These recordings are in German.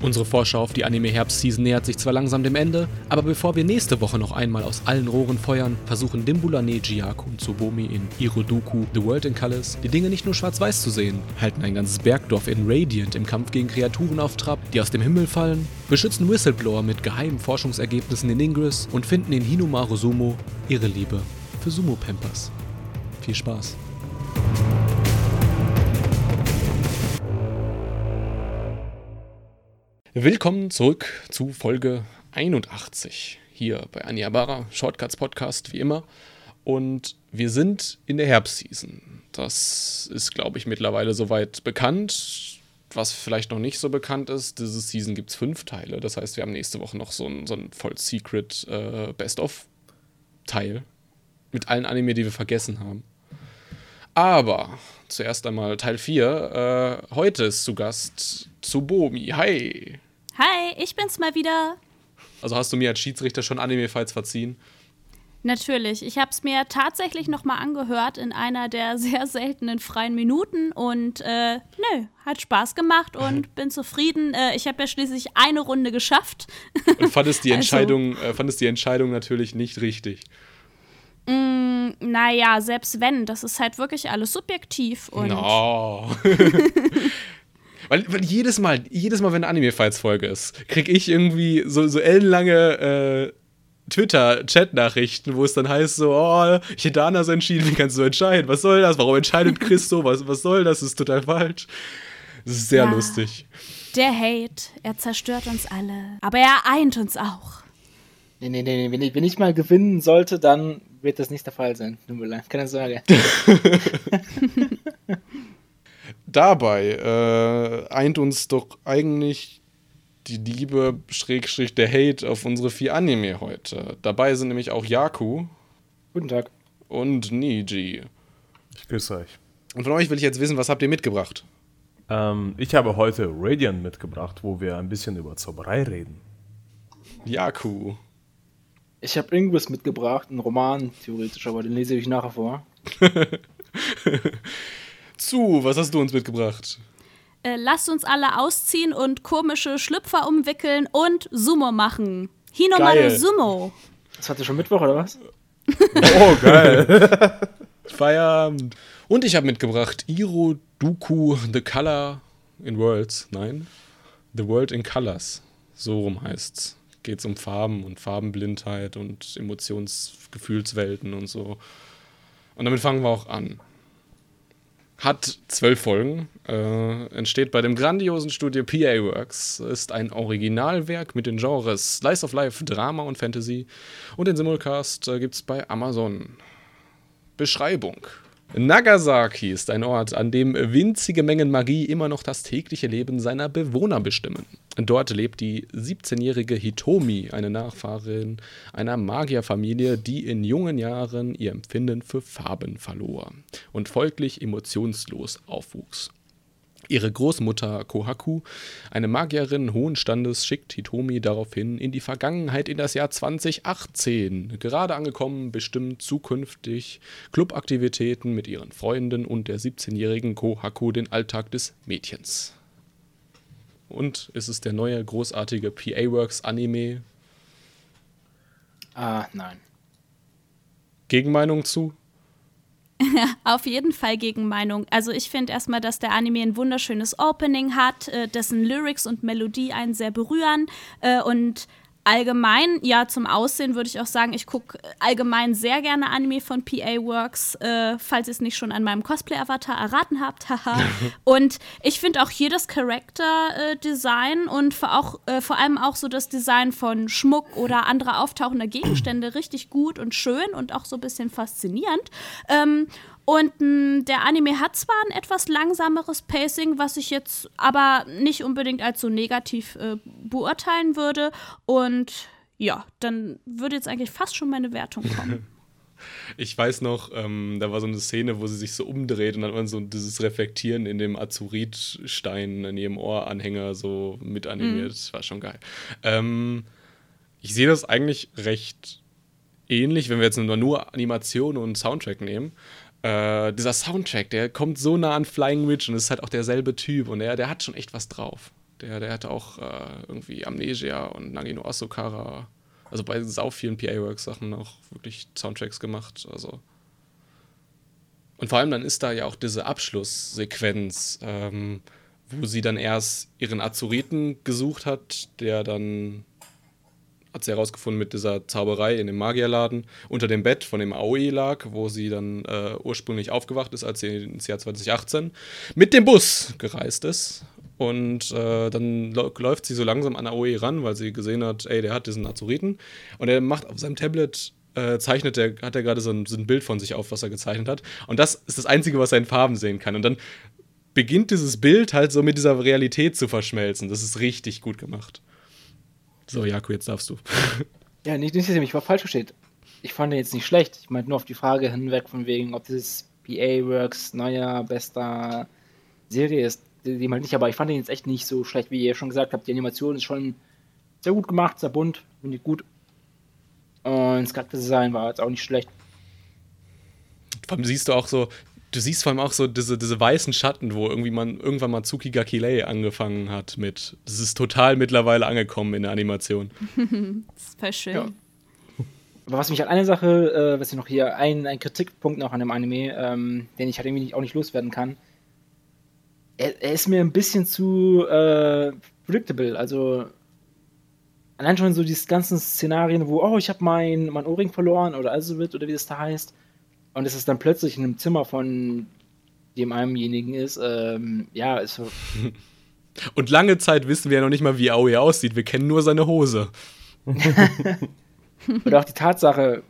Unsere Vorschau auf die Anime-Herbst-Season nähert sich zwar langsam dem Ende, aber bevor wir nächste Woche noch einmal aus allen Rohren feuern, versuchen Dimbulane, Jiaku und Tsubomi in Iroduku, The World in Colors, die Dinge nicht nur schwarz-weiß zu sehen, halten ein ganzes Bergdorf in Radiant im Kampf gegen Kreaturen auf Trab, die aus dem Himmel fallen, beschützen Whistleblower mit geheimen Forschungsergebnissen in Ingress und finden in Hinumaru Sumo ihre Liebe für Sumo-Pampers. Viel Spaß! Willkommen zurück zu Folge 81 hier bei Aniabara, Shortcuts Podcast wie immer. Und wir sind in der Herbstseason. Das ist, glaube ich, mittlerweile soweit bekannt. Was vielleicht noch nicht so bekannt ist, diese Season gibt es fünf Teile. Das heißt, wir haben nächste Woche noch so ein, so ein voll Secret äh, Best-of-Teil mit allen Anime, die wir vergessen haben. Aber zuerst einmal Teil 4. Äh, heute ist zu Gast Tsubomi. Hi. Hi, ich bin's mal wieder. Also hast du mir als Schiedsrichter schon Anime-Fights verziehen? Natürlich. Ich habe es mir tatsächlich noch mal angehört in einer der sehr seltenen freien Minuten und äh, nö, hat Spaß gemacht und bin zufrieden. Äh, ich habe ja schließlich eine Runde geschafft. Und fandest die also, Entscheidung, äh, fandest die Entscheidung natürlich nicht richtig. Mm, naja, selbst wenn, das ist halt wirklich alles subjektiv und. No. Weil, weil, jedes Mal, jedes Mal, wenn eine Anime-Fights-Folge ist, krieg ich irgendwie so, so ellenlange äh, Twitter-Chat-Nachrichten, wo es dann heißt so, oh, Hidana ist entschieden, wie kannst du entscheiden? Was soll das? Warum entscheidet Chris so? Was, was soll das? Das ist total falsch. Das ist sehr ja, lustig. Der Hate, er zerstört uns alle. Aber er eint uns auch. Nee, nee, nee, wenn ich, wenn ich mal gewinnen sollte, dann wird das nicht der Fall sein. Tut mir leid, keine Sorge. dabei äh, eint uns doch eigentlich die Liebe, Schrägstrich der Hate auf unsere vier Anime heute. Dabei sind nämlich auch Yaku. Guten Tag. Und Niji. Ich grüße euch. Und von euch will ich jetzt wissen, was habt ihr mitgebracht? Ähm, ich habe heute Radiant mitgebracht, wo wir ein bisschen über Zauberei reden. Yaku. Ich habe irgendwas mitgebracht, einen Roman theoretisch, aber den lese ich nachher vor. zu. Was hast du uns mitgebracht? Äh, lasst uns alle ausziehen und komische Schlüpfer umwickeln und Sumo machen. Hinomare Sumo. Das hatte schon Mittwoch, oder was? oh, geil. Feierabend. Und ich habe mitgebracht Iro Duku The Color in Worlds. Nein, The World in Colors. So rum heißt's. Geht's um Farben und Farbenblindheit und Emotionsgefühlswelten und so. Und damit fangen wir auch an hat zwölf Folgen, äh, entsteht bei dem grandiosen Studio PA Works, ist ein Originalwerk mit den Genres Slice of Life, Drama und Fantasy und den Simulcast äh, gibt es bei Amazon. Beschreibung. Nagasaki ist ein Ort, an dem winzige Mengen Magie immer noch das tägliche Leben seiner Bewohner bestimmen. Dort lebt die 17-jährige Hitomi, eine Nachfahrin einer Magierfamilie, die in jungen Jahren ihr Empfinden für Farben verlor und folglich emotionslos aufwuchs. Ihre Großmutter Kohaku, eine Magierin hohen Standes, schickt Hitomi daraufhin in die Vergangenheit in das Jahr 2018. Gerade angekommen bestimmt zukünftig Clubaktivitäten mit ihren Freunden und der 17-jährigen Kohaku den Alltag des Mädchens. Und ist es der neue großartige PA Works Anime? Ah, nein. Gegenmeinung zu? Auf jeden Fall Gegenmeinung. Also ich finde erstmal, dass der Anime ein wunderschönes Opening hat, äh, dessen Lyrics und Melodie einen sehr berühren äh, und allgemein, ja, zum Aussehen würde ich auch sagen, ich gucke allgemein sehr gerne Anime von PA Works, äh, falls ihr es nicht schon an meinem Cosplay-Avatar erraten habt. Haha. und ich finde auch hier das Character-Design äh, und vor, auch, äh, vor allem auch so das Design von Schmuck oder anderer auftauchender Gegenstände richtig gut und schön und auch so ein bisschen faszinierend. Ähm, und mh, hm, der Anime hat zwar ein etwas langsameres Pacing, was ich jetzt aber nicht unbedingt als so negativ äh, beurteilen würde. Und ja, dann würde jetzt eigentlich fast schon meine Wertung kommen. Ich weiß noch, ähm, da war so eine Szene, wo sie sich so umdreht und dann hat man so dieses Reflektieren in dem Azuritstein in ihrem Ohranhänger so mit animiert. Mhm. Das war schon geil. Ähm, ich sehe das eigentlich recht ähnlich, wenn wir jetzt nur Animation und Soundtrack nehmen. Äh, dieser Soundtrack, der kommt so nah an Flying Witch und ist halt auch derselbe Typ und der, der hat schon echt was drauf. Der, der hatte auch äh, irgendwie Amnesia und Nagino Asokara. Also bei sau vielen PA-Works-Sachen auch wirklich Soundtracks gemacht. Also. Und vor allem dann ist da ja auch diese Abschlusssequenz, ähm, wo sie dann erst ihren Azuriten gesucht hat, der dann hat sie herausgefunden mit dieser Zauberei in dem Magierladen unter dem Bett von dem Aoi lag, wo sie dann äh, ursprünglich aufgewacht ist, als sie ins Jahr 2018 mit dem Bus gereist ist. Und äh, dann läuft sie so langsam an Aoi ran, weil sie gesehen hat, ey, der hat diesen Azuriten. Und er macht auf seinem Tablet äh, zeichnet er, hat er gerade so so ein, Bild von sich auf, was er gezeichnet hat. Und das ist das Einzige, was er in Farben sehen kann. Und dann beginnt dieses Bild halt so mit dieser Realität zu verschmelzen. Das ist richtig gut gemacht. So, Jakob, jetzt darfst du. Ja, nicht, nicht, dass ich mich war falsch versteht. Ich fand den jetzt nicht schlecht. Ich meinte nur auf die Frage hinweg, von wegen, ob dieses PA-Works neuer, bester Serie ist. Die, halt nicht, aber ich fand den jetzt echt nicht so schlecht, wie ihr schon gesagt habt. Die Animation ist schon sehr gut gemacht, sehr bunt, finde ich gut. Und das Charakterdesign war jetzt auch nicht schlecht. Vor allem siehst du auch so, du siehst vor allem auch so diese, diese weißen Schatten, wo irgendwie man irgendwann mal Tsuki Gakilei angefangen hat mit. Das ist total mittlerweile angekommen in der Animation. das ist voll schön. Ja. Aber was mich halt eine Sache, äh, was ich noch hier, ein, ein Kritikpunkt noch an dem Anime, ähm, den ich halt irgendwie nicht, auch nicht loswerden kann. Er, er ist mir ein bisschen zu äh, predictable. Also allein schon so diese ganzen Szenarien, wo, oh, ich habe mein, mein Ohrring verloren oder also wird oder wie das da heißt. Und es ist dann plötzlich in einem Zimmer von dem einenjenigen ist, ähm, ja, ist so. Und lange Zeit wissen wir ja noch nicht mal, wie Aoi aussieht. Wir kennen nur seine Hose. und auch die Tatsache,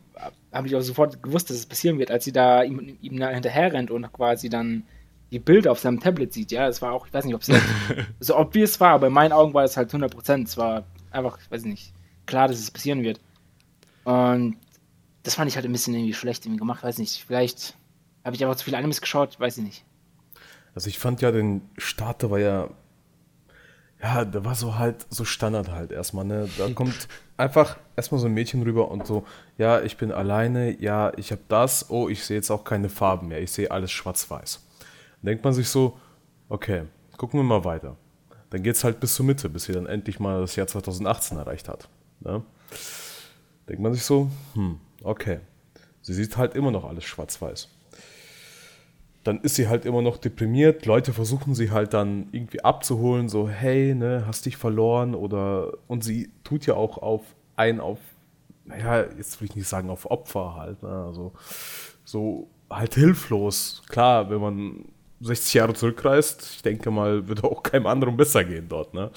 habe ich auch sofort gewusst, dass es passieren wird, als sie da ihm, ihm hinterher rennt und quasi dann die Bilder auf seinem Tablet sieht. Ja, es war auch, ich weiß nicht, ob es so obvious war, aber in meinen Augen war es halt 100%. Es war einfach, weiß ich nicht, klar, dass es passieren wird. Und das fand ich halt ein bisschen irgendwie schlecht irgendwie gemacht, weiß nicht. Vielleicht habe ich einfach zu viele Animes geschaut, weiß ich nicht. Also ich fand ja den Starter war ja, ja, der war so halt, so Standard halt erstmal, ne? Da kommt einfach erstmal so ein Mädchen rüber und so, ja, ich bin alleine, ja, ich habe das, oh, ich sehe jetzt auch keine Farben mehr, ich sehe alles schwarz-weiß. Dann denkt man sich so, okay, gucken wir mal weiter. Dann geht es halt bis zur Mitte, bis sie dann endlich mal das Jahr 2018 erreicht hat. Ne? Denkt man sich so, hm, okay. Sie sieht halt immer noch alles schwarz-weiß. Dann ist sie halt immer noch deprimiert. Leute versuchen sie halt dann irgendwie abzuholen, so, hey, ne, hast dich verloren oder und sie tut ja auch auf ein auf, naja, jetzt will ich nicht sagen auf Opfer halt, ne? also so halt hilflos. Klar, wenn man 60 Jahre zurückreist, ich denke mal, würde auch keinem anderen besser gehen dort, ne?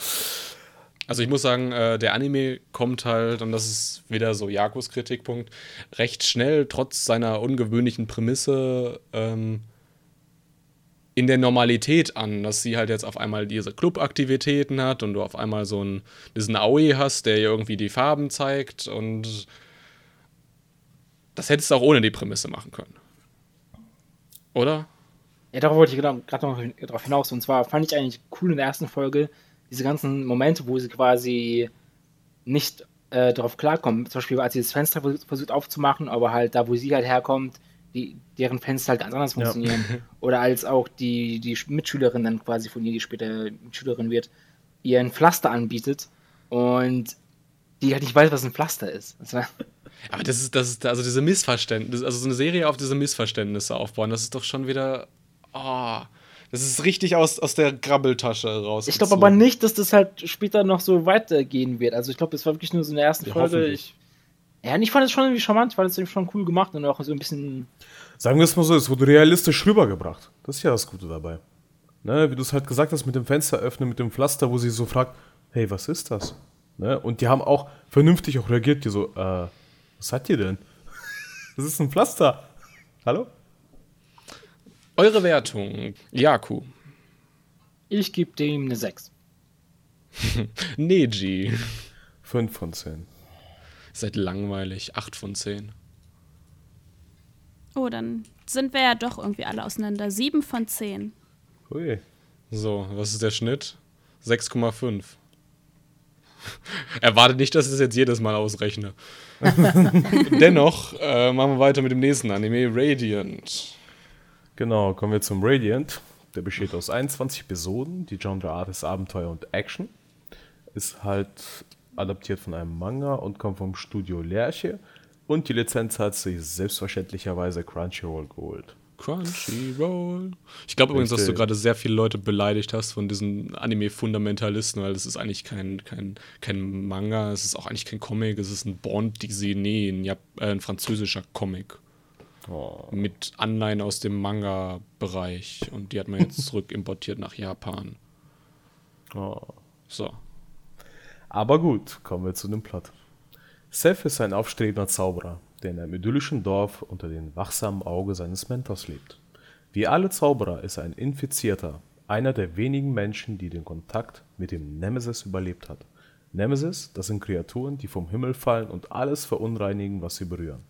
Also ich muss sagen, äh, der Anime kommt halt, und das ist wieder so Jakos Kritikpunkt, recht schnell, trotz seiner ungewöhnlichen Prämisse, ähm, in der Normalität an, dass sie halt jetzt auf einmal diese Clubaktivitäten hat und du auf einmal so einen, diesen Aoi hast, der irgendwie die Farben zeigt und das hättest du auch ohne die Prämisse machen können. Oder? Ja, darauf wollte ich gerade noch darauf hinaus. Und zwar fand ich eigentlich cool in der ersten Folge diese ganzen Momente, wo sie quasi nicht äh, darauf klarkommen. Zum Beispiel, als sie das Fenster versucht aufzumachen, aber halt da, wo sie halt herkommt, die, deren Fenster halt ganz anders funktionieren. Ja. Oder als auch die, die Mitschülerin dann quasi von ihr, die später Mitschülerin wird, ihr ein Pflaster anbietet und die halt nicht weiß, was ein Pflaster ist. Aber das ist, das ist, also diese Missverständnisse, also so eine Serie auf diese Missverständnisse aufbauen, das ist doch schon wieder Oh, das ist richtig aus, aus der Grabbeltasche raus. Ich glaube aber nicht, dass das halt später noch so weitergehen wird. Also ich glaube, das war wirklich nur so in der ersten ja, Folge. Ich, ja, und ich fand es schon irgendwie charmant, weil es schon cool gemacht und auch so ein bisschen. Sagen wir es mal so, es wurde realistisch rübergebracht. Das ist ja das Gute dabei. Ne, wie du es halt gesagt hast, mit dem Fenster öffnen, mit dem Pflaster, wo sie so fragt, hey, was ist das? Ne? Und die haben auch vernünftig auch reagiert, die so, äh, was hat ihr denn? Das ist ein Pflaster. Hallo? Eure Wertung, Jaku. Ich gebe dem eine 6. Neji. 5 von 10. Seid langweilig. 8 von 10. Oh, dann sind wir ja doch irgendwie alle auseinander. 7 von 10. Hui. So, was ist der Schnitt? 6,5. Erwartet nicht, dass ich das jetzt jedes Mal ausrechne. Dennoch äh, machen wir weiter mit dem nächsten Anime, Radiant. Genau, kommen wir zum Radiant. Der besteht aus 21 Episoden. Die Genreart ist Abenteuer und Action. Ist halt adaptiert von einem Manga und kommt vom Studio Lerche. Und die Lizenz hat sich selbstverständlicherweise Crunchyroll geholt. Crunchyroll. Ich glaube übrigens, dass du gerade sehr viele Leute beleidigt hast von diesen Anime-Fundamentalisten, weil das ist eigentlich kein, kein, kein Manga, es ist auch eigentlich kein Comic, es ist ein Bond Dessiné, ein, Jap äh, ein französischer Comic. Oh. Mit Anleihen aus dem Manga-Bereich. Und die hat man jetzt zurück importiert nach Japan. Oh. So. Aber gut, kommen wir zu dem Plot. Seth ist ein aufstrebender Zauberer, der in einem idyllischen Dorf unter dem wachsamen Auge seines Mentors lebt. Wie alle Zauberer ist er ein Infizierter, einer der wenigen Menschen, die den Kontakt mit dem Nemesis überlebt hat. Nemesis, das sind Kreaturen, die vom Himmel fallen und alles verunreinigen, was sie berühren.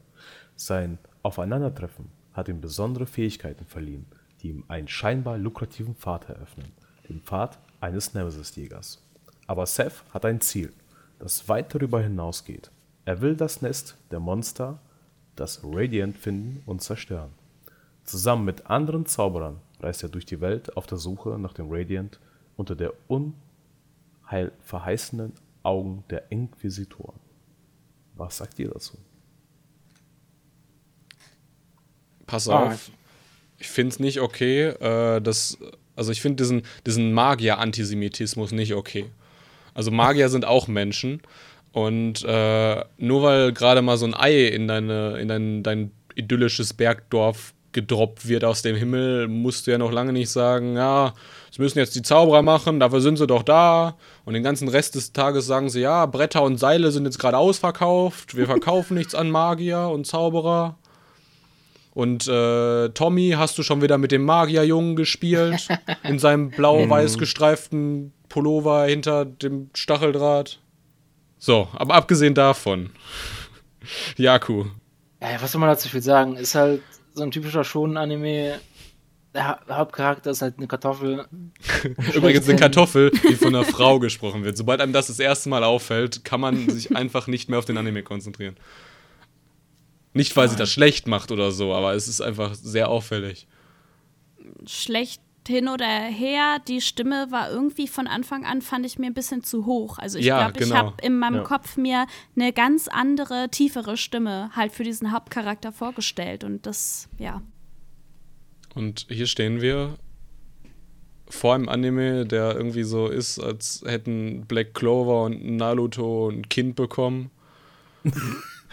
Sein Aufeinandertreffen hat ihm besondere Fähigkeiten verliehen, die ihm einen scheinbar lukrativen Pfad eröffnen, den Pfad eines Nemesis-Jägers. Aber Seth hat ein Ziel, das weit darüber hinausgeht. Er will das Nest der Monster, das Radiant, finden und zerstören. Zusammen mit anderen Zauberern reist er durch die Welt auf der Suche nach dem Radiant unter der unheilverheißenden Augen der Inquisitoren. Was sagt ihr dazu? Pass Ah, auf. Ich finde es nicht okay, äh, dass, also ich finde diesen, diesen Magier-Antisemitismus nicht okay. Also Magier sind auch Menschen. Und äh, nur weil gerade mal so ein Ei in, deine, in dein, dein idyllisches Bergdorf gedroppt wird aus dem Himmel, musst du ja noch lange nicht sagen, ja, das müssen jetzt die Zauberer machen, dafür sind sie doch da. Und den ganzen Rest des Tages sagen sie, ja, Bretter und Seile sind jetzt gerade ausverkauft, wir verkaufen nichts an Magier und Zauberer. Und äh, Tommy, hast du schon wieder mit dem Magierjungen gespielt? In seinem blau-weiß gestreiften Pullover hinter dem Stacheldraht? So, aber abgesehen davon. Jaku. Ja, was soll man dazu viel sagen? Ist halt so ein typischer Shonen-Anime. Der Ha- Hauptcharakter ist halt eine Kartoffel. Übrigens eine Kartoffel, die von einer Frau gesprochen wird. Sobald einem das das erste Mal auffällt, kann man sich einfach nicht mehr auf den Anime konzentrieren. Nicht, weil sie das schlecht macht oder so, aber es ist einfach sehr auffällig. schlecht hin oder her. Die Stimme war irgendwie von Anfang an, fand ich mir ein bisschen zu hoch. Also ich Ja, glaube, ich genau. habe in meinem Ja. Kopf mir eine ganz andere, tiefere Stimme halt für diesen Hauptcharakter vorgestellt. Und das, ja. Und hier stehen wir vor einem Anime, der irgendwie so ist, als hätten Black Clover und Naruto ein Kind bekommen.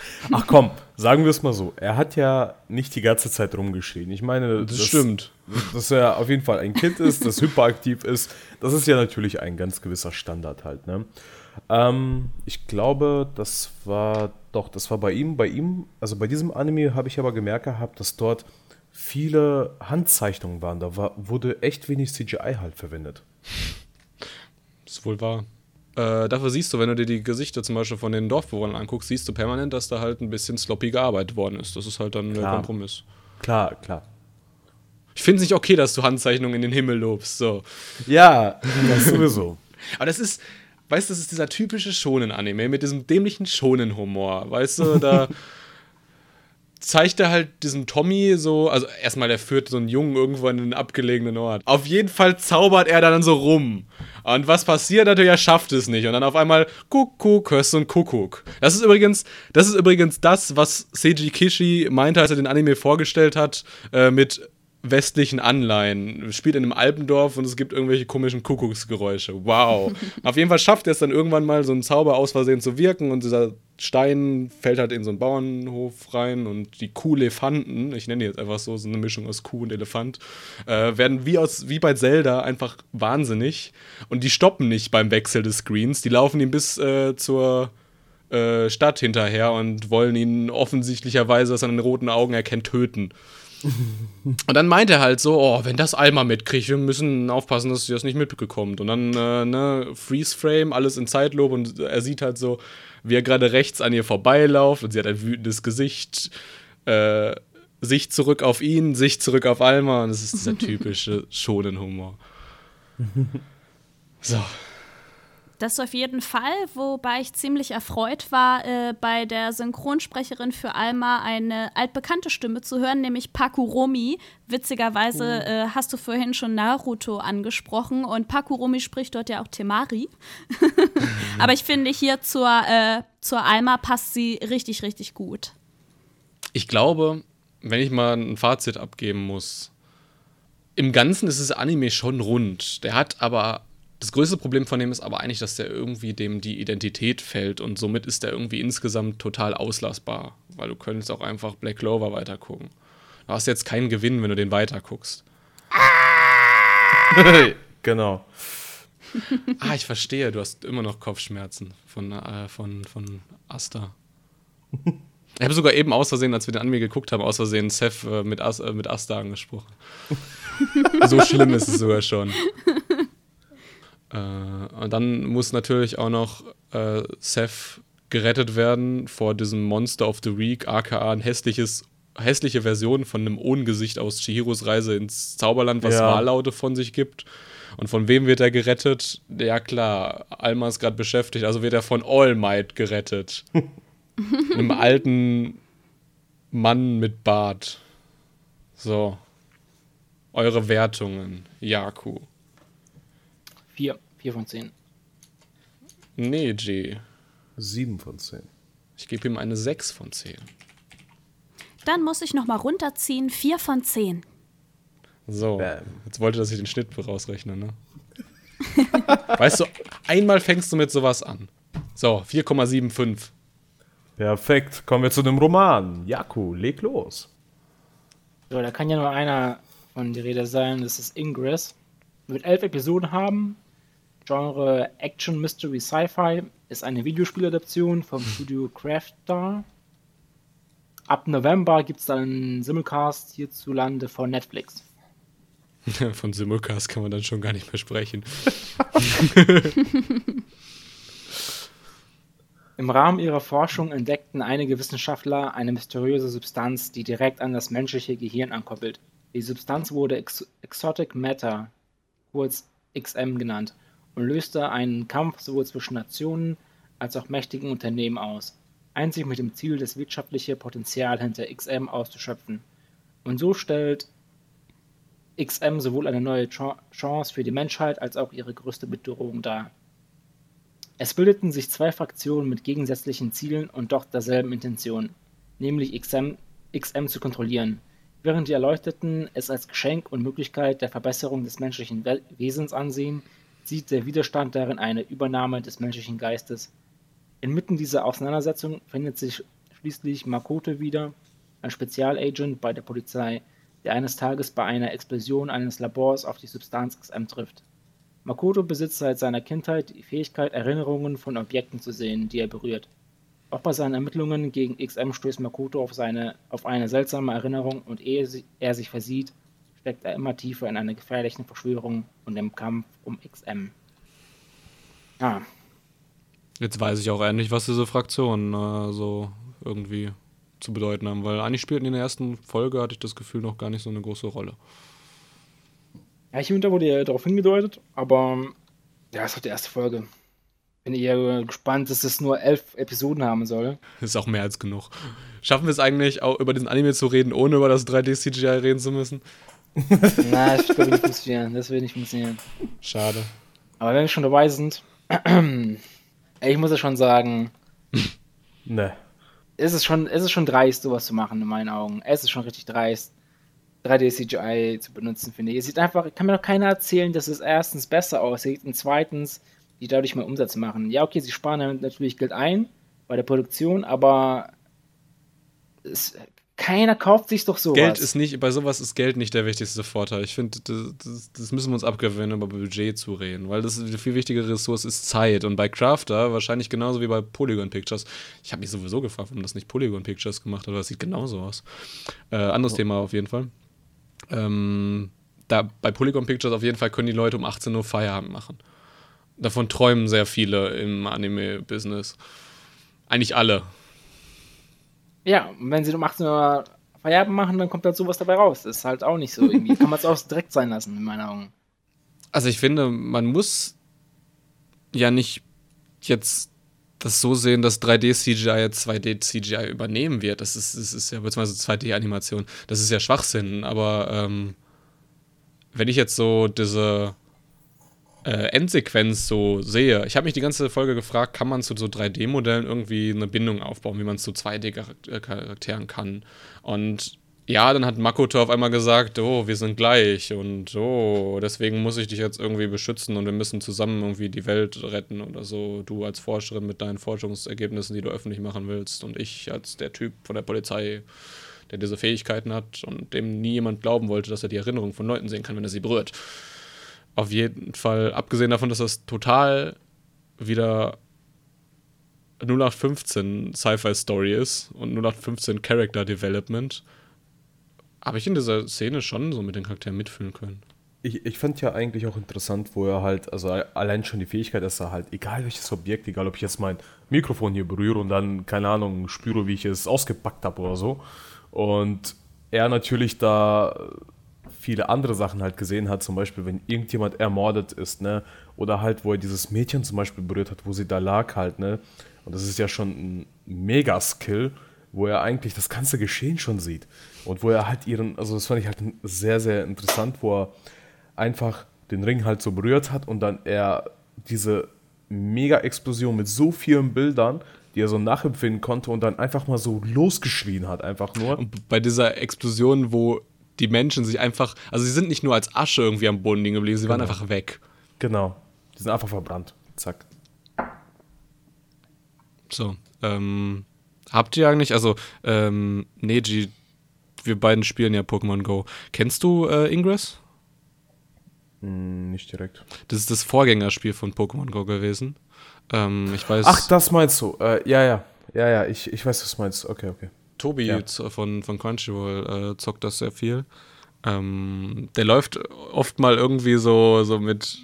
Ach komm, sagen wir es mal so. Er hat ja nicht die ganze Zeit rumgeschrien. Ich meine, Das, stimmt. Dass er auf jeden Fall ein Kind ist, das hyperaktiv ist, das ist ja natürlich ein ganz gewisser Standard halt. Ne? Ähm, ich glaube, das war doch, das war bei ihm, bei ihm, also bei diesem Anime habe ich aber gemerkt gehabt, dass dort viele Handzeichnungen waren. Da war, wurde echt wenig CGI halt verwendet. Ist wohl wahr. Äh, dafür siehst du, wenn du dir die Gesichter zum Beispiel von den Dorfbewohnern anguckst, siehst du permanent, dass da halt ein bisschen sloppy gearbeitet worden ist. Das ist halt dann der Klar. Kompromiss. Klar, klar. Ich finde es nicht okay, dass du Handzeichnungen in den Himmel lobst. So. Ja, das sowieso. Aber das ist, weißt du, das ist dieser typische Shonen-Anime mit diesem dämlichen Shonen-Humor. Weißt du, da zeigt er halt diesen Tommy so, also erstmal, er führt so einen Jungen irgendwo in einen abgelegenen Ort. Auf jeden Fall zaubert er dann so rum. Und was passiert natürlich, er schafft es nicht. Und dann auf einmal, Kuckuck, hörst du einen Kuckuck. Das ist übrigens, das ist übrigens das, was Seiji Kishi meinte, als er den Anime vorgestellt hat, äh, mit westlichen Anleihen. Spielt in einem Alpendorf und es gibt irgendwelche komischen Kuckucksgeräusche. Wow. Auf jeden Fall schafft er es dann irgendwann mal, so einen Zauber aus Versehen zu wirken und dieser Stein fällt halt in so einen Bauernhof rein und die Kuhlefanten, ich nenne die jetzt einfach so, so eine Mischung aus Kuh und Elefant, äh, werden wie, aus, wie bei Zelda einfach wahnsinnig und die stoppen nicht beim Wechsel des Screens, die laufen ihm bis äh, zur äh, Stadt hinterher und wollen ihn offensichtlicherweise, dass er an den roten Augen erkennt, töten. Und dann meint er halt so, oh, wenn das Alma mitkriegt, wir müssen aufpassen, dass sie das nicht mitbekommt. Und dann, äh, ne, Freeze-Frame, alles in Zeitlob und er sieht halt so, wie er gerade rechts an ihr vorbeilauft und sie hat ein wütendes Gesicht, äh, Sicht zurück auf ihn, Sicht zurück auf Alma und das ist dieser typische Shonen-Humor. So. Das auf jeden Fall, wobei ich ziemlich erfreut war, äh, bei der Synchronsprecherin für Alma eine altbekannte Stimme zu hören, nämlich Pakuromi. Witzigerweise Mhm. äh, hast du vorhin schon Naruto angesprochen und Pakuromi spricht dort ja auch Temari. Aber ich finde, hier zur, äh, zur Alma passt sie richtig, richtig gut. Ich glaube, wenn ich mal ein Fazit abgeben muss, im Ganzen ist das Anime schon rund. Der hat aber, das größte Problem von dem ist aber eigentlich, dass der irgendwie dem die Identität fällt und somit ist der irgendwie insgesamt total auslassbar. Weil du könntest auch einfach Black Clover weitergucken. Du hast jetzt keinen Gewinn, wenn du den weiterguckst. genau. Ah, ich verstehe, du hast immer noch Kopfschmerzen von, äh, von, von Asta. Ich habe sogar eben aus Versehen, als wir den Anime geguckt haben, aus Versehen Seth äh, mit, As äh, mit Asta angesprochen. so schlimm ist es sogar schon. Äh, und dann muss natürlich auch noch äh, Seth gerettet werden vor diesem Monster of the Week, aka ein hässliches, hässliche Version von einem Ohngesicht aus Chihiros Reise ins Zauberland, was Ja. Wahllaute von sich gibt. Und von wem wird er gerettet? Ja klar, Alma ist gerade beschäftigt, also wird er von All Might gerettet. Einem alten Mann mit Bart. So. Eure Wertungen, Yaku. Vier. Vier von zehn. Neji. Sieben von zehn. Ich gebe ihm eine 6 von 10. Dann muss ich noch mal runterziehen, 4 von 10. So, Bam. jetzt wollte, dass ich den Schnitt rausrechne, ne? weißt du, einmal fängst du mit sowas an. So, 4,75. Perfekt. Kommen wir zu dem Roman. Jaku, leg los. So, da kann ja nur einer von die Rede sein, das ist Ingress. Wird elf Episoden haben. Genre Action, Mystery, Sci-Fi. Ist eine Videospieladaption vom Studio Craftstar. Ab November gibt es dann einen Simulcast hierzulande von Netflix. Von Simulcast kann man dann schon gar nicht mehr sprechen. Im Rahmen ihrer Forschung entdeckten einige Wissenschaftler eine mysteriöse Substanz, die direkt an das menschliche Gehirn ankoppelt. Die Substanz wurde Ex Exotic Matter, kurz XM genannt, und löste einen Kampf sowohl zwischen Nationen als auch mächtigen Unternehmen aus, einzig mit dem Ziel, das wirtschaftliche Potenzial hinter XM auszuschöpfen. Und so stellt XM sowohl eine neue Cha- Chance für die Menschheit als auch ihre größte Bedrohung dar. Es bildeten sich zwei Fraktionen mit gegensätzlichen Zielen und doch derselben Intention, nämlich XM, XM zu kontrollieren, während die Erleuchteten es als Geschenk und Möglichkeit der Verbesserung des menschlichen We Wesens ansehen, sieht der Widerstand darin eine Übernahme des menschlichen Geistes. Inmitten dieser Auseinandersetzung findet sich schließlich Makoto wieder, ein Spezialagent bei der Polizei, der eines Tages bei einer Explosion eines Labors auf die Substanz XM trifft. Makoto besitzt seit seiner Kindheit die Fähigkeit, Erinnerungen von Objekten zu sehen, die er berührt. Auch bei seinen Ermittlungen gegen XM stößt Makoto auf, seine, auf eine seltsame Erinnerung und ehe er sich versieht, steckt er immer tiefer in einer gefährlichen Verschwörung und im Kampf um XM. Ja, Jetzt weiß ich auch endlich, was diese Fraktionen äh, so irgendwie zu bedeuten haben, weil eigentlich spielten in der ersten Folge, hatte ich das Gefühl, noch gar nicht so eine große Rolle. ja hier und da wurde ja darauf hingedeutet, aber ja, ist halt die erste Folge. Bin eher gespannt, dass es nur elf Episoden haben soll. Ist auch mehr als genug. Schaffen wir es eigentlich, auch über diesen Anime zu reden, ohne über das 3D-CGI reden zu müssen? Na, das wird nicht funktionieren. Das wird nicht funktionieren. Schade. Aber wenn wir schon dabei sind, ich muss ja schon sagen, Ne. es ist schon, es ist schon dreist, sowas zu machen, in meinen Augen. Es ist schon richtig dreist, 3D-CGI zu benutzen, finde ich. Es sieht einfach, kann mir doch keiner erzählen, dass es erstens besser aussieht und zweitens, die dadurch mehr Umsatz machen. Ja, okay, sie sparen damit natürlich Geld ein bei der Produktion, aber es, keiner kauft sich doch sowas. Geld ist nicht, bei sowas ist Geld nicht der wichtigste Vorteil. Ich finde, das, das, das müssen wir uns abgewöhnen, über Budget zu reden, weil das eine viel wichtigere Ressource ist Zeit. Und bei Crafter, wahrscheinlich genauso wie bei Polygon Pictures, ich habe mich sowieso gefragt, warum das nicht Polygon Pictures gemacht hat, aber das sieht genauso aus. Äh, anderes Thema auf jeden Fall. Ähm, da, bei Polygon Pictures auf jeden Fall können die Leute um 18 Uhr Feierabend machen. Davon träumen sehr viele im Anime-Business. Eigentlich alle. Ja, und wenn sie um 18 Uhr Feierabend machen, dann kommt halt sowas dabei raus. Das ist halt auch nicht so irgendwie. Kann man es auch direkt sein lassen, in meinen Augen. Also ich finde, man muss ja nicht jetzt das so sehen, dass 3D-CGI jetzt 2D-CGI übernehmen wird. Das ist, das ist ja, beziehungsweise 2D-Animation. Das ist ja Schwachsinn, aber ähm, wenn ich jetzt so diese äh, Endsequenz so sehe, ich habe mich die ganze Folge gefragt, kann man zu so 3D-Modellen irgendwie eine Bindung aufbauen, wie man es zu 2D-Charakteren kann. Und ja, dann hat Makoto auf einmal gesagt, oh, wir sind gleich und oh, deswegen muss ich dich jetzt irgendwie beschützen und wir müssen zusammen irgendwie die Welt retten oder so. Du als Forscherin mit deinen Forschungsergebnissen, die du öffentlich machen willst und ich als der Typ von der Polizei, der diese Fähigkeiten hat und dem nie jemand glauben wollte, dass er die Erinnerung von Leuten sehen kann, wenn er sie berührt. Auf jeden Fall, abgesehen davon, dass das total wieder 0815 Sci-Fi-Story ist und 0815 Character Development, habe ich in dieser Szene schon so mit den Charakteren mitfühlen können. Ich, ich fand ja eigentlich auch interessant, wo er halt, also allein schon die Fähigkeit, dass er halt, egal welches Objekt, egal ob ich jetzt mein Mikrofon hier berühre und dann, keine Ahnung, spüre, wie ich es ausgepackt habe oder so. Und er natürlich da viele andere Sachen halt gesehen hat, zum Beispiel, wenn irgendjemand ermordet ist, ne, oder halt, wo er dieses Mädchen zum Beispiel berührt hat, wo sie da lag halt, ne, und das ist ja schon ein Mega-Skill, wo er eigentlich das ganze Geschehen schon sieht. Und wo er halt ihren, also das fand ich halt sehr, sehr interessant, wo er einfach den Ring halt so berührt hat und dann er diese Mega-Explosion mit so vielen Bildern, die er so nachempfinden konnte und dann einfach mal so losgeschrien hat, einfach nur. Und bei dieser Explosion, wo die Menschen sich einfach, also sie sind nicht nur als Asche irgendwie am Boden liegen geblieben, sie genau. waren einfach weg. Genau, die sind einfach verbrannt. Zack. So, ähm, habt ihr eigentlich, also, ähm, Neji, wir beiden spielen ja Pokémon Go. Kennst du äh, Ingress? Hm, nicht direkt. Das ist das Vorgängerspiel von Pokémon Go gewesen. Ähm, ich weiß. Ach, das meinst du? Äh, ja, ja. Ja, ja, ich, ich weiß, was du meinst. Okay, okay. Tobi Ja. von, von Crunchyroll äh, zockt das sehr viel. Ähm, der läuft oft mal irgendwie so, so mit,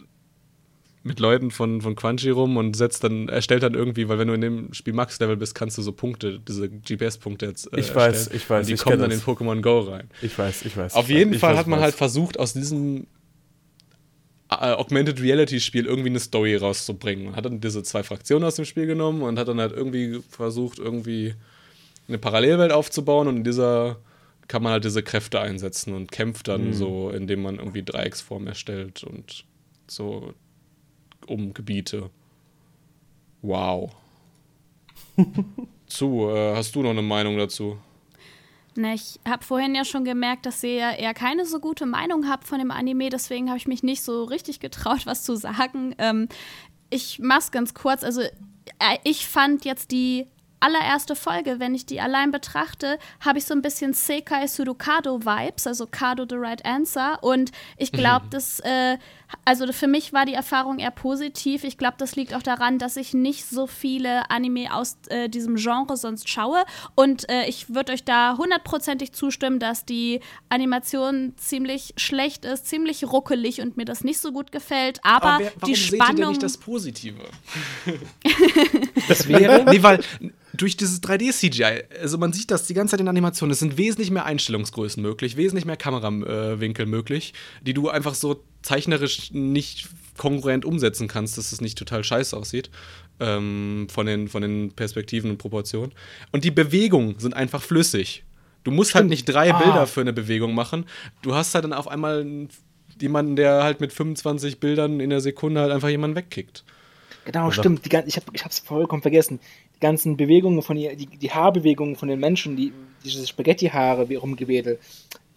mit Leuten von, von Crunchy rum und setzt dann, erstellt dann irgendwie, weil wenn du in dem Spiel Max-Level bist, kannst du so Punkte, diese GPS-Punkte jetzt äh, Ich weiß, erstellen. ich weiß, Und die ich kommen dann in das. Pokémon Go rein. Ich weiß, ich weiß. Auf jeden weiß, Fall ich hat man weiß. halt versucht, aus diesem äh, Augmented Reality Spiel irgendwie eine Story rauszubringen. Man hat dann diese zwei Fraktionen aus dem Spiel genommen und hat dann halt irgendwie versucht, irgendwie eine Parallelwelt aufzubauen und in dieser kann man halt diese Kräfte einsetzen und kämpft dann so, indem man irgendwie Dreiecksform erstellt und so um Gebiete. Wow. Zu, äh, hast du noch eine Meinung dazu? Ne, ich habe vorhin ja schon gemerkt, dass ihr ja eher keine so gute Meinung habt von dem Anime, deswegen habe ich mich nicht so richtig getraut, was zu sagen. Ähm, ich mach's ganz kurz. Also, äh, ich fand jetzt die allererste Folge, wenn ich die allein betrachte, habe ich so ein bisschen Sekai Surukado-Vibes, also Kado the Right Answer. Und ich glaube, das, äh, also für mich war die Erfahrung eher positiv. Ich glaube, das liegt auch daran, dass ich nicht so viele Anime aus äh, diesem Genre sonst schaue. Und äh, ich würde euch da hundertprozentig zustimmen, dass die Animation ziemlich schlecht ist, ziemlich ruckelig und mir das nicht so gut gefällt. Aber, die Spannung. Positive? Das wäre. nee, weil durch dieses 3D-CGI, also man sieht das die ganze Zeit in Animationen, es sind wesentlich mehr Einstellungsgrößen möglich, wesentlich mehr Kamerawinkel möglich, die du einfach so zeichnerisch nicht kongruent umsetzen kannst, dass es nicht total scheiße aussieht. Ähm, von, den, von den Perspektiven und Proportionen. Und die Bewegungen sind einfach flüssig. Du musst halt Stimmt. nicht drei Ah. Bilder für eine Bewegung machen. Du hast halt dann auf einmal jemanden, der halt mit 25 Bildern in der Sekunde halt einfach jemanden wegkickt. Genau, stimmt. Die, ich habe hab's vollkommen vergessen. Die ganzen Bewegungen von ihr, die, die Haarbewegungen von den Menschen, die, diese Spaghetti-Haare wie rumgewedelt.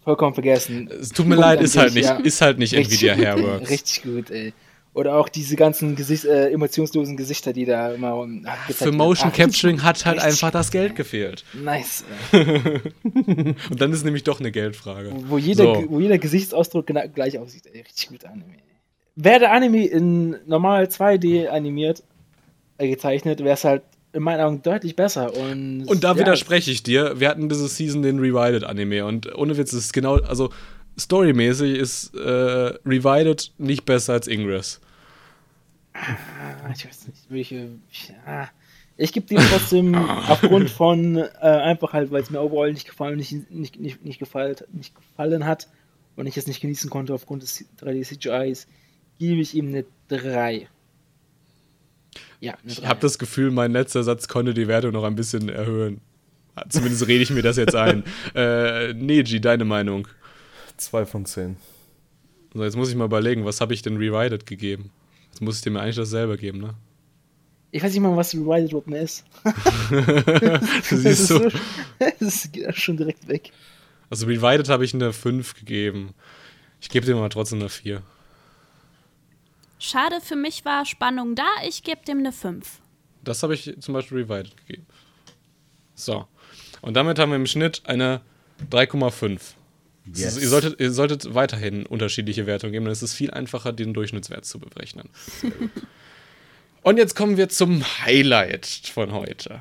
Vollkommen vergessen. Es tut mir Punkt leid, ist halt nicht, ja. ist halt nicht Richtig Nvidia gut, Hairworks. Richtig gut, ey. Oder auch diese ganzen Gesicht, äh, emotionslosen Gesichter, die da immer um, ach, Für. Motion Ah, Capturing hat halt einfach das Geld gefehlt. Nice. Und dann ist nämlich doch eine Geldfrage. Wo, jeder, So. wo jeder Gesichtsausdruck gleich aussieht. Ey, richtig gut Anime. Wäre der Anime in normal 2D animiert, äh, gezeichnet, wäre es halt in meinen Augen deutlich besser. Und, Und da ja, widerspreche ich dir. Wir hatten diese Season den Revived Anime und ohne Witz ist genau, also storymäßig ist äh, Revived nicht besser als Ingress. Ah, Ich weiß nicht, welche. Ja. Ich gebe dem trotzdem aufgrund von äh, einfach halt, weil es mir overall nicht gefallen, nicht, nicht, nicht, nicht, gefallen, nicht gefallen hat und ich es nicht genießen konnte aufgrund des 3D CGIs, gebe ich ihm eine 3. Ja, eine Ich 3. habe das Gefühl, mein letzter Satz konnte die Wertung noch ein bisschen erhöhen. Zumindest rede ich mir das jetzt ein. Äh, Neji, deine Meinung? Zwei von zehn. So, jetzt muss ich mal überlegen, was habe ich denn Rewrited gegeben? Jetzt muss ich dir mir eigentlich dasselbe geben, ne? Ich weiß nicht mal, was überhaupt mehr ist. Das, ist so, das geht schon direkt weg. Also Rewrited habe ich eine 5 gegeben. Ich gebe dir mal trotzdem eine 4. Schade, für mich war Spannung da. Ich gebe dem eine 5. Das habe ich zum Beispiel Rewrited gegeben. So. Und damit haben wir im Schnitt eine 3,5. Yes. Also ihr, solltet, ihr solltet weiterhin unterschiedliche Wertungen geben, dann ist es viel einfacher, den Durchschnittswert zu berechnen. Und jetzt kommen wir zum Highlight von heute.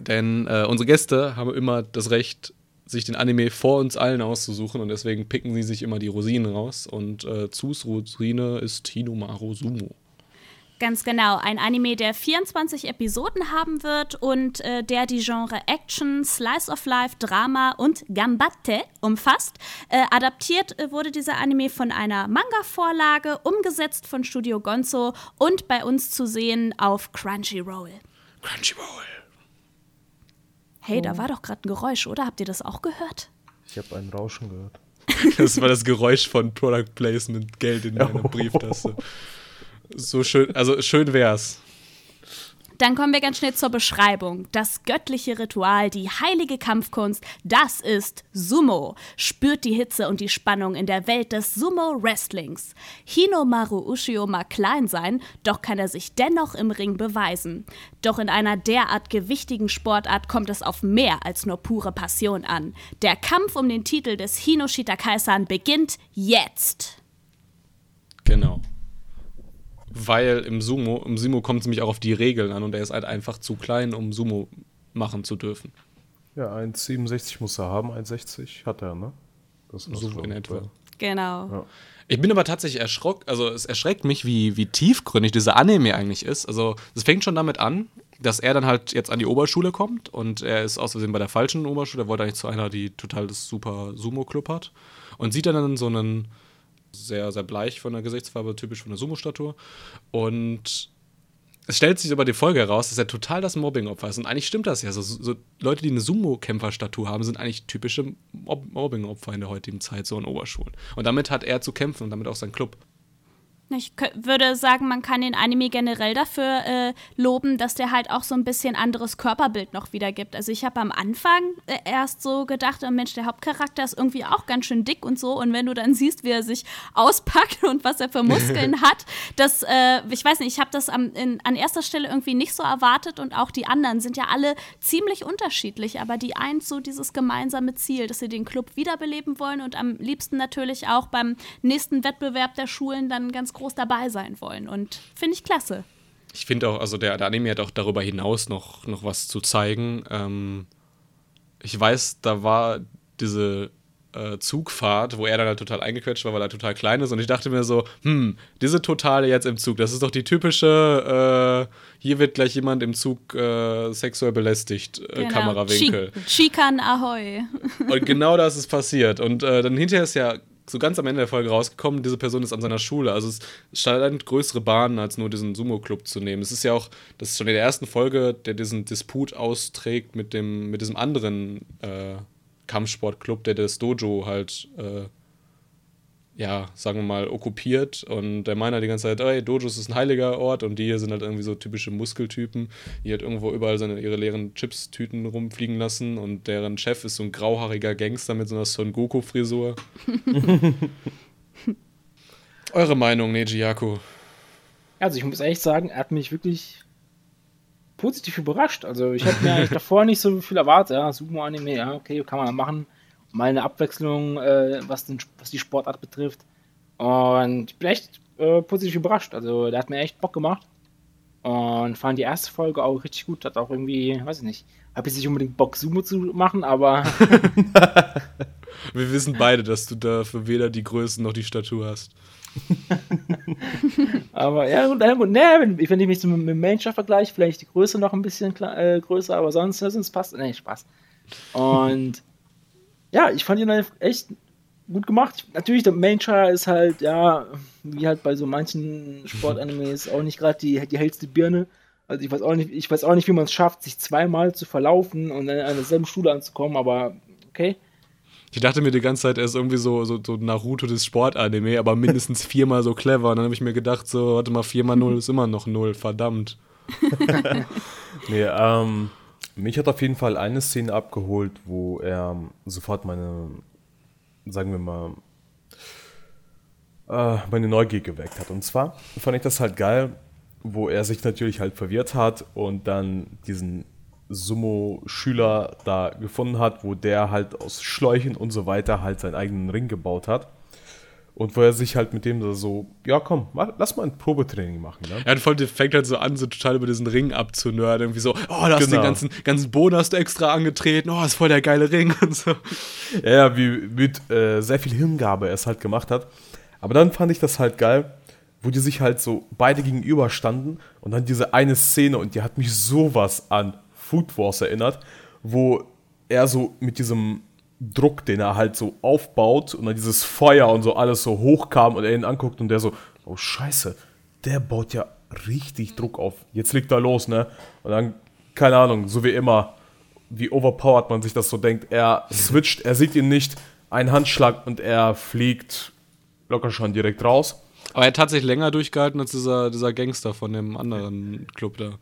Denn äh, unsere Gäste haben immer das Recht, sich den Anime vor uns allen auszusuchen und deswegen picken sie sich immer die Rosinen raus. Und äh, Zus Rosine ist Hinomaru Sumo. Ganz genau, ein Anime, der 24 Episoden haben wird und äh, der die Genre Action, Slice of Life, Drama und Gambatte umfasst. Äh, adaptiert äh, wurde dieser Anime von einer Manga-Vorlage, umgesetzt von Studio Gonzo und bei uns zu sehen auf Crunchyroll. Crunchyroll. Hey, da war doch gerade ein Geräusch, oder? Habt ihr das auch gehört? Ich habe ein Rauschen gehört. Das war das Geräusch von Product Placement, Geld in meiner Brieftasse. So schön, also schön wär's. Dann kommen wir ganz schnell zur Beschreibung. Das göttliche Ritual, die heilige Kampfkunst, das ist Sumo. Spürt die Hitze und die Spannung in der Welt des Sumo-Wrestlings. Hinomaru Ushio mag klein sein, doch kann er sich dennoch im Ring beweisen. Doch in einer derart gewichtigen Sportart kommt es auf mehr als nur pure Passion an. Der Kampf um den Titel des Hinoshita Kaisan beginnt jetzt. Genau. Weil im Sumo, im Sumo kommt es nämlich auch auf die Regeln an und er ist halt einfach zu klein, um Sumo machen zu dürfen. Ja, 1,67 muss er haben, 1,60 hat er, ne? Das war's, So in etwa. Genau. Ja. Ich bin aber tatsächlich erschrocken, also es erschreckt mich, wie, wie tiefgründig dieser Anime eigentlich ist. Also es fängt schon damit an, dass er dann halt jetzt an die Oberschule kommt und er ist aus Versehen bei der falschen Oberschule, er wollte eigentlich zu einer, die total das super Sumo-Club hat und sieht dann so einen sehr, sehr bleich von der Gesichtsfarbe, typisch von der Sumo-Statur und es stellt sich über die Folge heraus, dass er total das Mobbing-Opfer ist. Und eigentlich stimmt das ja. So, so Leute, die eine Sumo-Kämpfer-Statur haben, sind eigentlich typische Mob Mobbing-Opfer in der heutigen Zeit, so in Oberschulen. Und damit hat er zu kämpfen und damit auch sein Club. Ich würde sagen, man kann den Anime generell dafür äh, loben, dass der halt auch so ein bisschen anderes Körperbild noch wiedergibt. Also ich habe am Anfang äh, erst so gedacht, oh Mensch, der Hauptcharakter ist irgendwie auch ganz schön dick und so. Und wenn du dann siehst, wie er sich auspackt und was er für Muskeln hat, das, äh, ich weiß nicht, ich habe das am, in, an erster Stelle irgendwie nicht so erwartet. Und auch die anderen sind ja alle ziemlich unterschiedlich. Aber die eint so dieses gemeinsame Ziel, dass sie den Club wiederbeleben wollen und am liebsten natürlich auch beim nächsten Wettbewerb der Schulen dann ganz groß dabei sein wollen. Und finde ich klasse. Ich finde auch, also der, der Anime hat auch darüber hinaus noch, noch was zu zeigen. Ähm, ich weiß, da war diese äh, Zugfahrt, wo er dann halt total eingequetscht war, weil er total klein ist. Und ich dachte mir so, hm, diese Totale jetzt im Zug, das ist doch die typische, äh, hier wird gleich jemand im Zug äh, sexuell belästigt, äh, Genau. Kamerawinkel. Chi- Chikan Ahoy. Und genau das ist passiert. Und äh, dann hinterher ist ja so ganz am Ende der Folge rausgekommen, diese Person ist an seiner Schule. Also es scheint größere Bahnen als nur diesen Sumo-Club zu nehmen. Es ist ja auch, das ist schon in der ersten Folge, der diesen Disput austrägt mit dem, mit diesem anderen äh, Kampfsportclub, der das Dojo halt, äh, ja, sagen wir mal, okkupiert. Und der meint halt die ganze Zeit, ey, Dojos ist ein heiliger Ort und die hier sind halt irgendwie so typische Muskeltypen, die halt irgendwo überall seine, ihre leeren Chips-Tüten rumfliegen lassen und deren Chef ist so ein grauhaariger Gangster mit so einer Son Goku-Frisur. Eure Meinung, Neji Yaku? Also ich muss ehrlich sagen, er hat mich wirklich positiv überrascht. Also ich habe mir eigentlich davor nicht so viel erwartet. Ja, Sumo-Anime, ja, okay, kann man machen. Mal eine Abwechslung, äh, was, den, was die Sportart betrifft. Und ich bin echt äh, positiv überrascht. Also der hat mir echt Bock gemacht. Und fand die erste Folge auch richtig gut. Hat auch irgendwie, weiß ich nicht, habe jetzt nicht unbedingt Bock, Sumo zu machen, aber Wir wissen beide, dass du dafür weder die Größen noch die Statur hast. Aber ja, gut, ja, gut. Nee, wenn, wenn ich mich so mit, dem Manager vergleiche, vielleicht die Größe noch ein bisschen äh, größer, aber sonst, sonst passt. Nee, Spaß. Und ja, ich fand ihn halt echt gut gemacht. Natürlich, der Manager ist halt, ja, wie halt bei so manchen Sportanimes auch nicht gerade die, die hellste Birne. Also ich weiß auch nicht, ich weiß auch nicht, wie man es schafft, sich zweimal zu verlaufen und dann an derselben Schule anzukommen, aber okay. Ich dachte mir die ganze Zeit, er ist irgendwie so, so, so Naruto des Sportanime, aber mindestens viermal so clever. Und dann habe ich mir gedacht, so, warte mal, viermal null ist immer noch null, verdammt. nee, ähm, mich hat auf jeden Fall eine Szene abgeholt, wo er sofort meine, sagen wir mal, äh, meine Neugier geweckt hat. Und zwar fand ich das halt geil, wo er sich natürlich halt verwirrt hat und dann diesen Sumo-Schüler da gefunden hat, wo der halt aus Schläuchen und so weiter halt seinen eigenen Ring gebaut hat. Und wo er sich halt mit dem so, ja komm, lass mal ein Probetraining machen. Ne? Er voll, fängt halt so an, so total über diesen Ring abzunörden. Irgendwie so, oh, da hast genau. den ganzen, ganzen Boden hast du extra angetreten, oh, ist voll der geile Ring und so. Ja, wie mit äh, sehr viel Hingabe er es halt gemacht hat. Aber dann fand ich das halt geil, wo die sich halt so beide gegenüber standen und dann diese eine Szene und die hat mich sowas an Food Wars erinnert, wo er so mit diesem Druck, den er halt so aufbaut und dann dieses Feuer und so alles so hochkam und er ihn anguckt und der so, oh scheiße, der baut ja richtig Druck auf. Jetzt liegt er los, ne? Und dann, keine Ahnung, so wie immer, wie overpowered man sich das so denkt. Er switcht, er sieht ihn nicht, ein Handschlag und er fliegt locker schon direkt raus. Aber er hat tatsächlich länger durchgehalten als dieser, dieser Gangster von dem anderen Club da.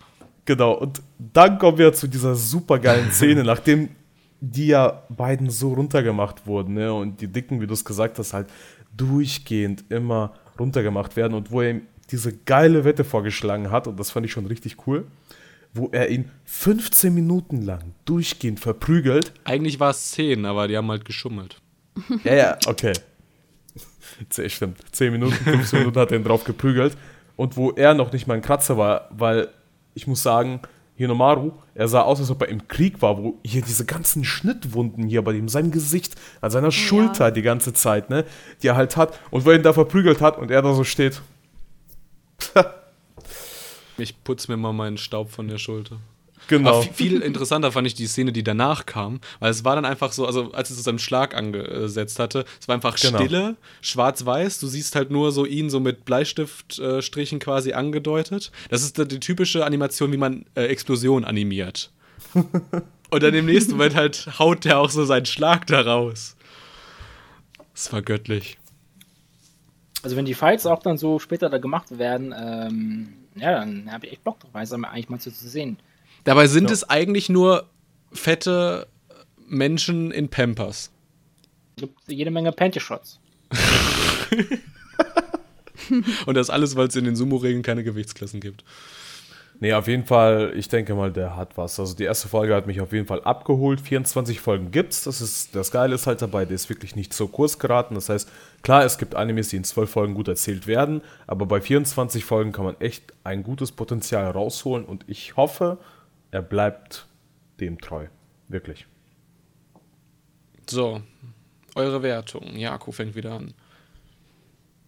Genau, und dann kommen wir zu dieser supergeilen Szene, nachdem die ja beiden so runtergemacht wurden, ne? Und die Dicken, wie du es gesagt hast, halt durchgehend immer runtergemacht werden und wo er ihm diese geile Wette vorgeschlagen hat, und das fand ich schon richtig cool, wo er ihn 15 Minuten lang durchgehend verprügelt. Eigentlich war es 10, aber die haben halt geschummelt. Ja, ja, okay. Stimmt. 10 Minuten, 15 Minuten hat er ihn drauf geprügelt. Und wo er noch nicht mal ein Kratzer war, weil ich muss sagen, Hinomaru, er sah aus, als ob er im Krieg war, wo hier diese ganzen Schnittwunden hier bei ihm, seinem Gesicht, an seiner Schulter ja. die ganze Zeit, ne, die er halt hat und wo er ihn da verprügelt hat und er da so steht. ich putze mir mal meinen Staub von der Schulter. Genau. Aber viel interessanter fand ich die Szene, die danach kam, weil es war dann einfach so, also als es zu seinem Schlag angesetzt hatte, es war einfach genau. Stille, schwarz-weiß, du siehst halt nur so ihn so mit Bleistiftstrichen quasi angedeutet. Das ist die typische Animation, wie man äh, Explosion animiert. Und dann im nächsten Moment halt haut der auch so seinen Schlag da raus. Das war göttlich. Also wenn die Fights auch dann so später da gemacht werden, ähm, ja, dann habe ich echt Bock drauf, weil es eigentlich mal so zu sehen. Dabei sind ja. es eigentlich nur fette Menschen in Pampers. Es gibt jede Menge Panty-Shots. Und das alles, weil es in den Sumo-Regeln keine Gewichtsklassen gibt. Nee, auf jeden Fall, ich denke mal, der hat was. Also die erste Folge hat mich auf jeden Fall abgeholt. 24 Folgen gibt's. Das ist das Geile ist halt dabei, der ist wirklich nicht so kurz geraten. Das heißt, klar, es gibt Animes, die in 12 Folgen gut erzählt werden, aber bei 24 Folgen kann man echt ein gutes Potenzial rausholen und ich hoffe, er bleibt dem treu. Wirklich. So, eure Wertung. Jako fängt wieder an.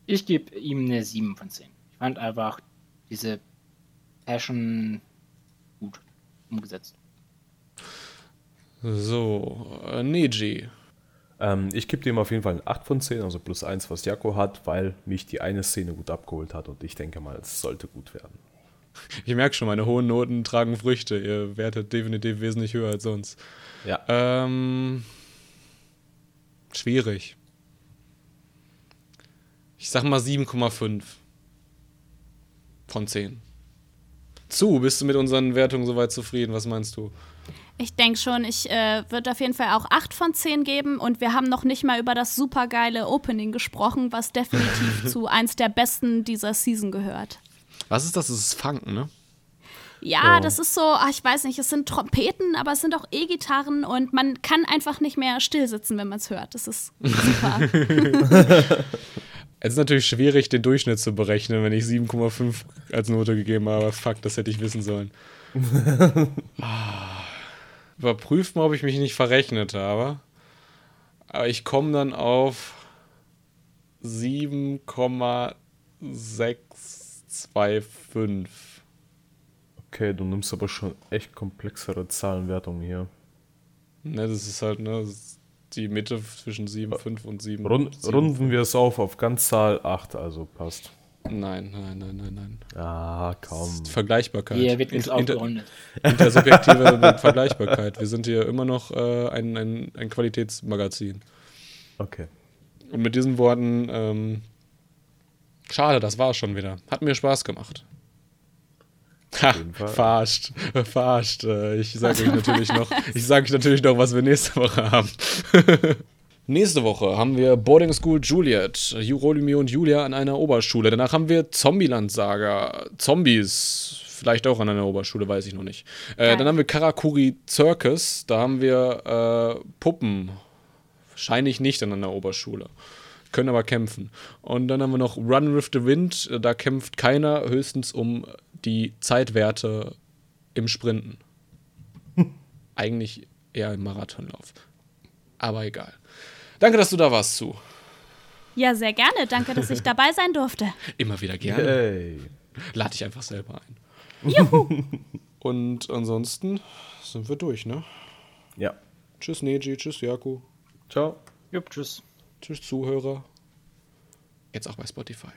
Ich gebe ihm eine 7 von 10. Ich fand einfach diese Passion gut umgesetzt. So, äh, Neji. Ähm, ich gebe dem auf jeden Fall eine 8 von 10, also plus 1, was Jako hat, weil mich die eine Szene gut abgeholt hat und ich denke mal, es sollte gut werden. Ich merke schon, meine hohen Noten tragen Früchte. Ihr wertet definitiv wesentlich höher als sonst. Ja. Ähm, schwierig. Ich sag mal 7,5 von 10. Zu, bist du mit unseren Wertungen soweit zufrieden? Was meinst du? Ich denke schon, ich äh, würde auf jeden Fall auch 8 von 10 geben und wir haben noch nicht mal über das supergeile Opening gesprochen, was definitiv zu eins der besten dieser Season gehört. Was ist das? Das ist Funken, ne? Ja, oh. das ist so, ach, ich weiß nicht, es sind Trompeten, aber es sind auch E-Gitarren und man kann einfach nicht mehr still sitzen, wenn man es hört. Das ist super. es ist natürlich schwierig, den Durchschnitt zu berechnen, wenn ich 7,5 als Note gegeben habe. Fuck, das hätte ich wissen sollen. Ah. Überprüft mal, ob ich mich nicht verrechnet habe. Aber ich komme dann auf 7,6 2,5. Okay, du nimmst aber schon echt komplexere Zahlenwertungen hier. Ne, das ist halt, ne, ist die Mitte zwischen 7, 5 und 7. Rund, 7, runden wir es auf auf Ganzzahl 8, also passt. Nein, nein, nein, nein, nein. Ah, komm. Vergleichbarkeit. Hier wird nichts Inter-. Intersubjektive Vergleichbarkeit. Wir sind hier immer noch äh, ein, ein, ein Qualitätsmagazin. Okay. Und mit diesen Worten, ähm, schade, das war schon wieder. Hat mir Spaß gemacht. Ha, verarscht, verarscht. Äh, Ich sage euch natürlich noch, ich sage euch natürlich noch, was wir nächste Woche haben. nächste Woche haben wir Boarding School Juliet, Romeo und Julia an einer Oberschule. Danach haben wir Zombieland-Saga, Zombies, vielleicht auch an einer Oberschule, weiß ich noch nicht. Äh, dann haben wir Karakuri Circus, da haben wir äh, Puppen, Wahrscheinlich nicht an einer Oberschule. Können aber kämpfen. Und dann haben wir noch Run with the Wind. Da kämpft keiner, höchstens um die Zeitwerte im Sprinten. Eigentlich eher im Marathonlauf. Aber egal. Danke, dass du da warst, zu. Ja, sehr gerne. Danke, dass ich dabei sein durfte. Immer wieder gerne. Hey. Lade dich einfach selber ein. Juhu. Und ansonsten sind wir durch, ne? Ja. Tschüss, Neji. Tschüss, Jaku. Ciao. Jupp, tschüss. Tschüss, Zuhörer. Jetzt auch bei Spotify.